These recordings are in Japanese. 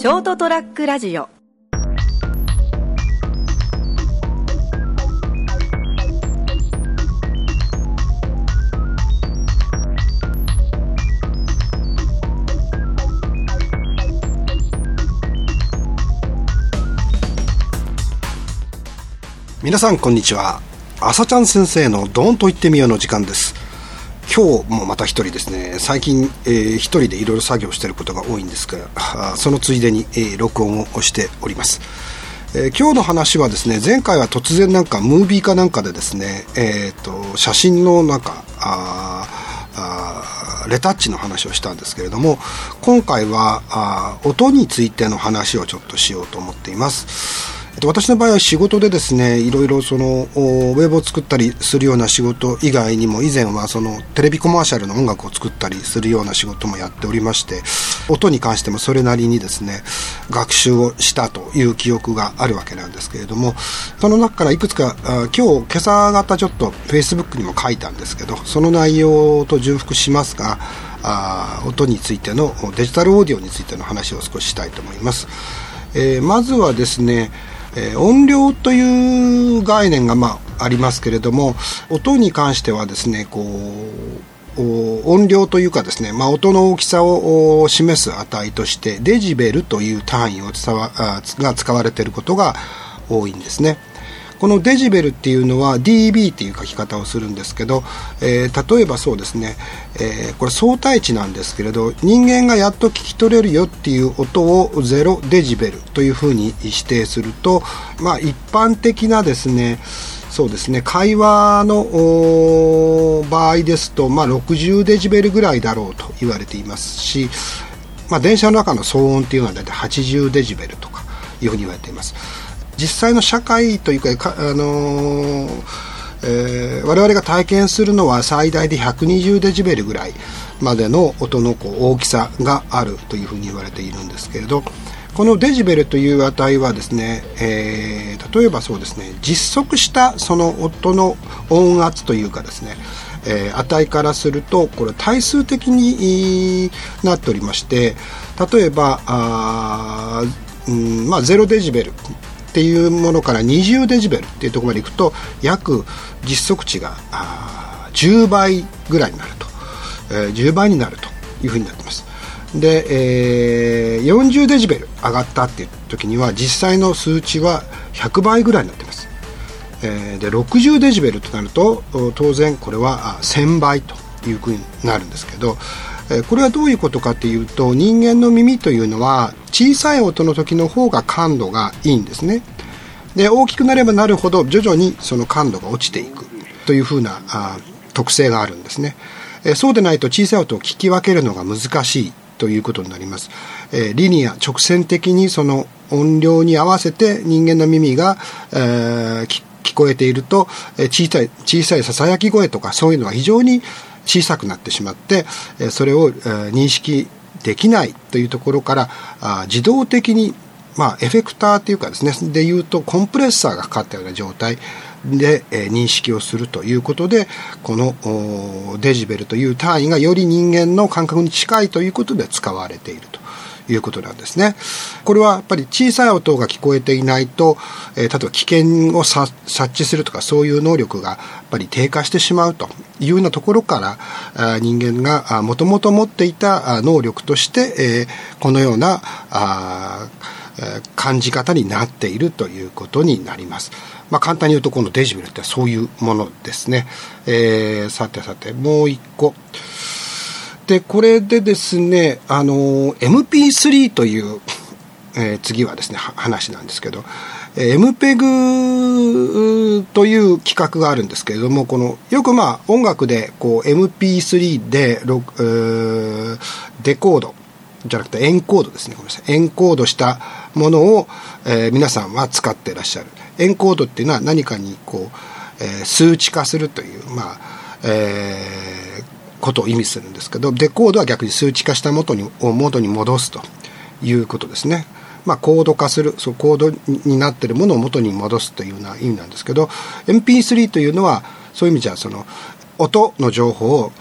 ショートトラックラジオ。皆さんこんにちは。朝ちゃん先生の「ドーンと言ってみよう」の時間です。今日もまた一人ですね。最近、えー、一人でいろいろ作業していることが多いんですがそのついでに、えー、録音をしております。えー、今日の話はですね前回は突然なんかムービーかなんかでですね、えーと、写真のなんかああレタッチの話をしたんですけれども今回はあ音についての話をちょっとしようと思っています。私の場合は仕事でですねいろいろそのウェブを作ったりするような仕事以外にも以前はそのテレビコマーシャルの音楽を作ったりするような仕事もやっておりまして音に関してもそれなりにですね学習をしたという記憶があるわけなんですけれどもその中からいくつか今日今朝方ちょっとフェイスブックにも書いたんですけどその内容と重複しますがあ音についてのデジタルオーディオについての話を少ししたいと思います。えー、まずはですねえー、音量という概念が、まあ、ありますけれども音に関してはですねこう音量というかですね、まあ、音の大きさを示す値としてデジベルという単位をわが使われていることが多いんですね。このデジベルっていうのは dB っていう書き方をするんですけど、えー、例えばそうですね、えー、これ相対値なんですけれど人間がやっと聞き取れるよっていう音を0デジベルというふうに指定すると、まあ、一般的なですねそうですね会話の場合ですと、まあ、60デジベルぐらいだろうと言われていますし、まあ、電車の中の騒音っていうのは大体80デジベルとかいうふうに言われています。実際の社会というか、あのえー、我々が体験するのは最大で120デジベルぐらいまでの音のこう大きさがあるというふうに言われているんですけれどこのデジベルという値はですね、えー、例えばそうですね実測したその音の音圧というかですね、えー、値からするとこれ対数的になっておりまして例えばあ、うんまあ、0デジベルっていうものから20デジベルっていうところまでいくと約実測値が10倍ぐらいになると、えー、10倍になるというふうになってます。で、えー、40デジベル上がったっていう時には実際の数値は100倍ぐらいになってます、えー、で60デジベルとなると当然これは1000倍というふうになるんですけどこれはどういうことかというと人間の耳というのは小さい音の時の方が感度がいいんですね。で大きくなればなるほど徐々にその感度が落ちていくというふうなあ特性があるんですね。えそうでないと小さい音を聞き分けるのが難しいということになります、えリニア直線的にその音量に合わせて人間の耳が、えー、聞こえていると、え小さい小さいささやき声とかそういうのは非常に小さくなってしまって、それを認識できないというところから自動的にまあ、エフェクターというかですねでいうとコンプレッサーがかかったような状態で、え認識をするということでこのデジベルという単位がより人間の感覚に近いということで使われていると。いうことなんですね。これはやっぱり小さい音が聞こえていないと、えー、例えば危険を察知するとかそういう能力がやっぱり低下してしまうというようなところから人間がもともと持っていた能力として、えー、このようなあ感じ方になっているということになります。まあ、簡単に言うとこのデジベルってそういうものですね。えー、さてさてもう一個。でこれでですねあの MP3 という、えー、次はですね話なんですけど MPEG という企画があるんですけれどもこのよくまあ音楽でこう MP3 でデコードじゃなくてエンコードですね。ごめんなさい。エンコードしたものを、えー、皆さんは使ってらっしゃる。エンコードっていうのは何かにこう、えー、数値化するというまあえーことを意味するんですけどデコードは逆に数値化した元にを元に戻すということですね。まあ、コード化するそうコードになっているものを元に戻すというような意味なんですけど MP3 というのはそういう意味じゃその音の情報を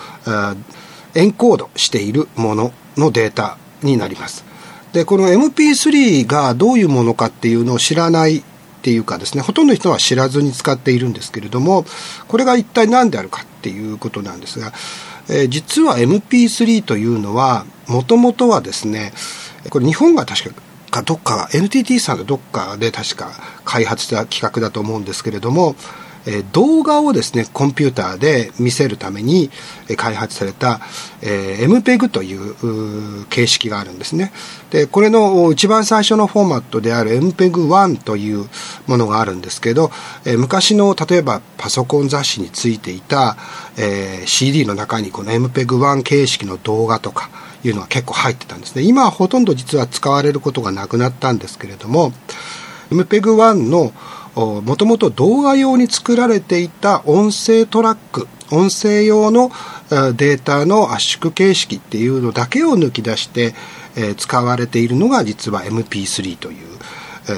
エンコードしているもののデータになります。でこの MP3 がどういうものかっていうのを知らないっていうかですねほとんどの人は知らずに使っているんですけれどもこれが一体何であるかっていうことなんですが、えー、実は MP3 というのはもともとはですねこれ日本が確かかどっか NTT さんのどっかで確か開発した企画だと思うんですけれどもえ動画をですねコンピューターで見せるために開発された、え MPEG という形式があるんですね。でこれの一番最初のフォーマットである MPEG-1 というものがあるんですけど、え昔の例えばパソコン雑誌についていた、え CD の中にこの MPEG-1 形式の動画とかいうのが結構入ってたんですね今はほとんど実は使われることがなくなったんですけれども MPEG-1 のもともと動画用に作られていた音声トラック音声用のデータの圧縮形式っていうのだけを抜き出して、え使われているのが実は MP3 という、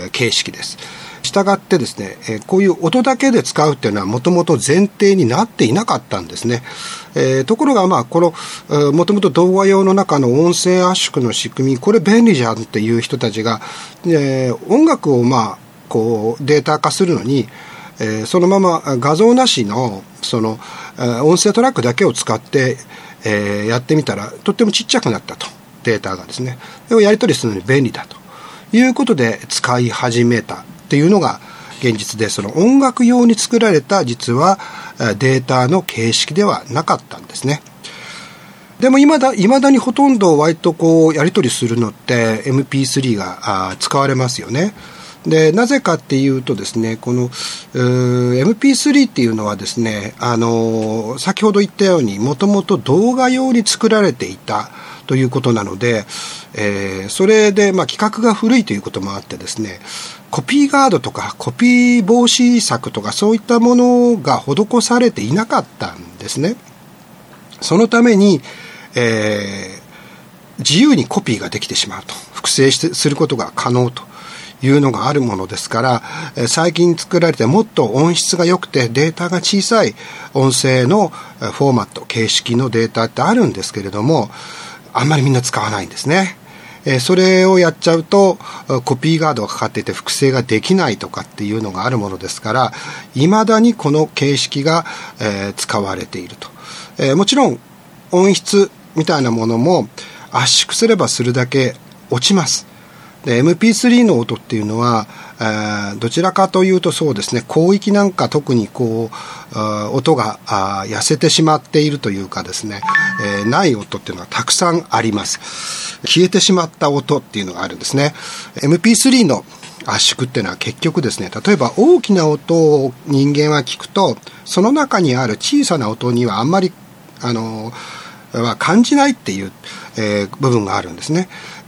え形式です。したがってですね、えこういう音だけで使うっていうのはもともと前提になっていなかったんですね。えー、ところが、まあ、この、もともと動画用の中の音声圧縮の仕組み、これ便利じゃんっていう人たちが、えー、音楽をまあ、こうデータ化するのに、えー、そのまま画像なしのその、えー、音声トラックだけを使って、え、やってみたらとってもちっちゃくなったと。データがですね。やり取りするのに便利だと。いうことで使い始めた。っていうのが現実でその音楽用に作られた実はデータの形式ではなかったんですね。でも今だ、未だにほとんど割とこうやり取りするのって MP3 が使われますよね。でなぜかっていうとですねこの MP3 っていうのはですねあの先ほど言ったようにもともと動画用に作られていたということなので、えー、それで、まあ、規格が古いということもあってですねコピーガードとかコピー防止策とかそういったものが施されていなかったんですね。そのために、えー、自由にコピーができてしまうと複製してすることが可能というのがあるものですから、最近作られてもっと音質が良くてデータが小さい音声のフォーマット、形式のデータってあるんですけれども、あんまりみんな使わないんですね。それをやっちゃうとコピーガードがかかっていて複製ができないとかっていうのがあるものですから未だにこの形式が、使われていると、もちろん音質みたいなものも圧縮すればするだけ落ちますで MP3 の音っていうのは、どちらかというとそうですね広域なんか特にこう音が痩せてしまっているというかですね、えー、ない音っていうのはたくさんあります。消えてしまった音っていうのがあるんですね。MP3 の圧縮っていうのは結局ですね例えば大きな音を人間は聞くとその中にある小さな音にはあんまりあのは感じないっていう、えー、部分があるんですね。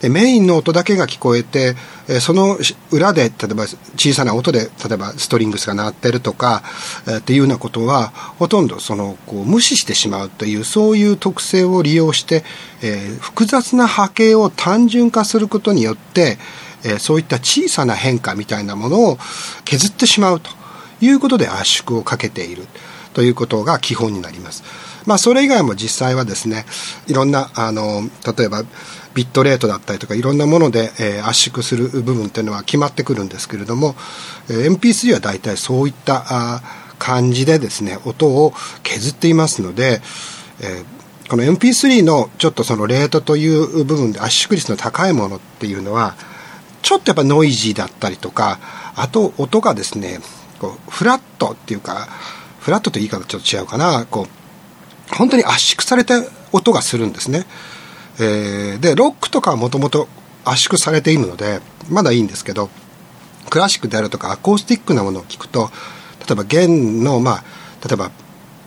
メインの音だけが聞こえて、えその裏で例えば小さな音で例えばストリングスが鳴ってるとか、えっていうようなことはほとんどそのこう無視してしまうというそういう特性を利用して、えー、複雑な波形を単純化することによって、えー、そういった小さな変化みたいなものを削ってしまうということで圧縮をかけているということが基本になります。まあ、それ以外も実際はですねいろんなあの例えばビットレートだったりとかいろんなもので、えー、圧縮する部分っていうのは決まってくるんですけれども、えー、MP3 は大体そういったあ感じでですね音を削っていますので、えー、この MP3 のちょっとそのレートという部分で圧縮率の高いものっていうのはちょっとやっぱノイジーだったりとかあと音がですねこうフラットっていうかフラットという言い方ちょっと違うかなこう本当に圧縮された音がするんですね。えー、でロックとかはもともと圧縮されているのでまだいいんですけどクラシックであるとかアコースティックなものを聞くと例えば弦のまあ例えば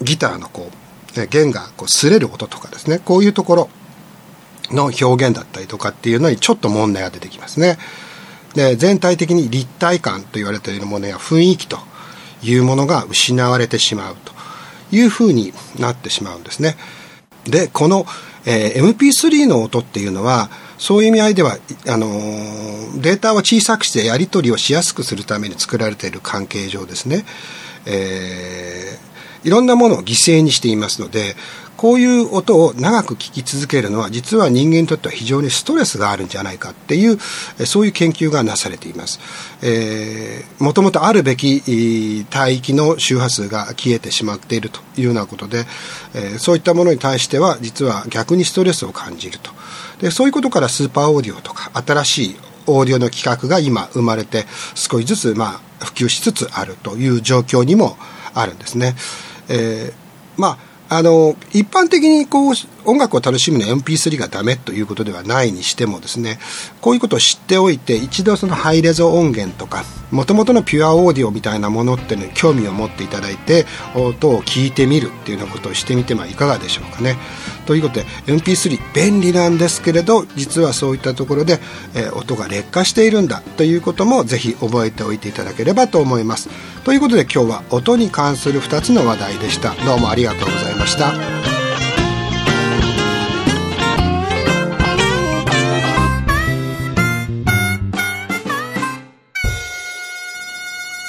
ギターのこう弦がこう擦れる音とかですね。こういうところの表現だったりとかっていうのにちょっと問題が出てきますね。で全体的に立体感と言われているものや雰囲気というものが失われてしまうと。いうふうになってしまうんですね。でこのえー、MP3 の音っていうのはそういう意味合いではあのー、データを小さくしてやり取りをしやすくするために作られている関係上ですね、えー、いろんなものを犠牲にしていますのでこういう音を長く聞き続けるのは実は人間にとっては非常にストレスがあるんじゃないかっていうそういう研究がなされていますえもともとあるべき帯域の周波数が消えてしまっているというようなことで、えそういったものに対しては実は逆にストレスを感じるとでそういうことからスーパーオーディオとか新しいオーディオの企画が今生まれて少しずつまあ普及しつつあるという状況にもあるんですね。えー、まああの一般的にこう音楽を楽しむのは MP3 がダメということではないにしてもですねこういうことを知っておいて一度そのハイレゾ音源とかもともとのピュアオーディオみたいなものっていうのに興味を持っていただいて音を聞いてみるっていうようなことをしてみてはいかがでしょうかね。ということで MP3 便利なんですけれど実はそういったところで、えー、音が劣化しているんだということもぜひ覚えておいていただければと思います。ということで今日は音に関する2つの話題でした。どうもありがとうございました。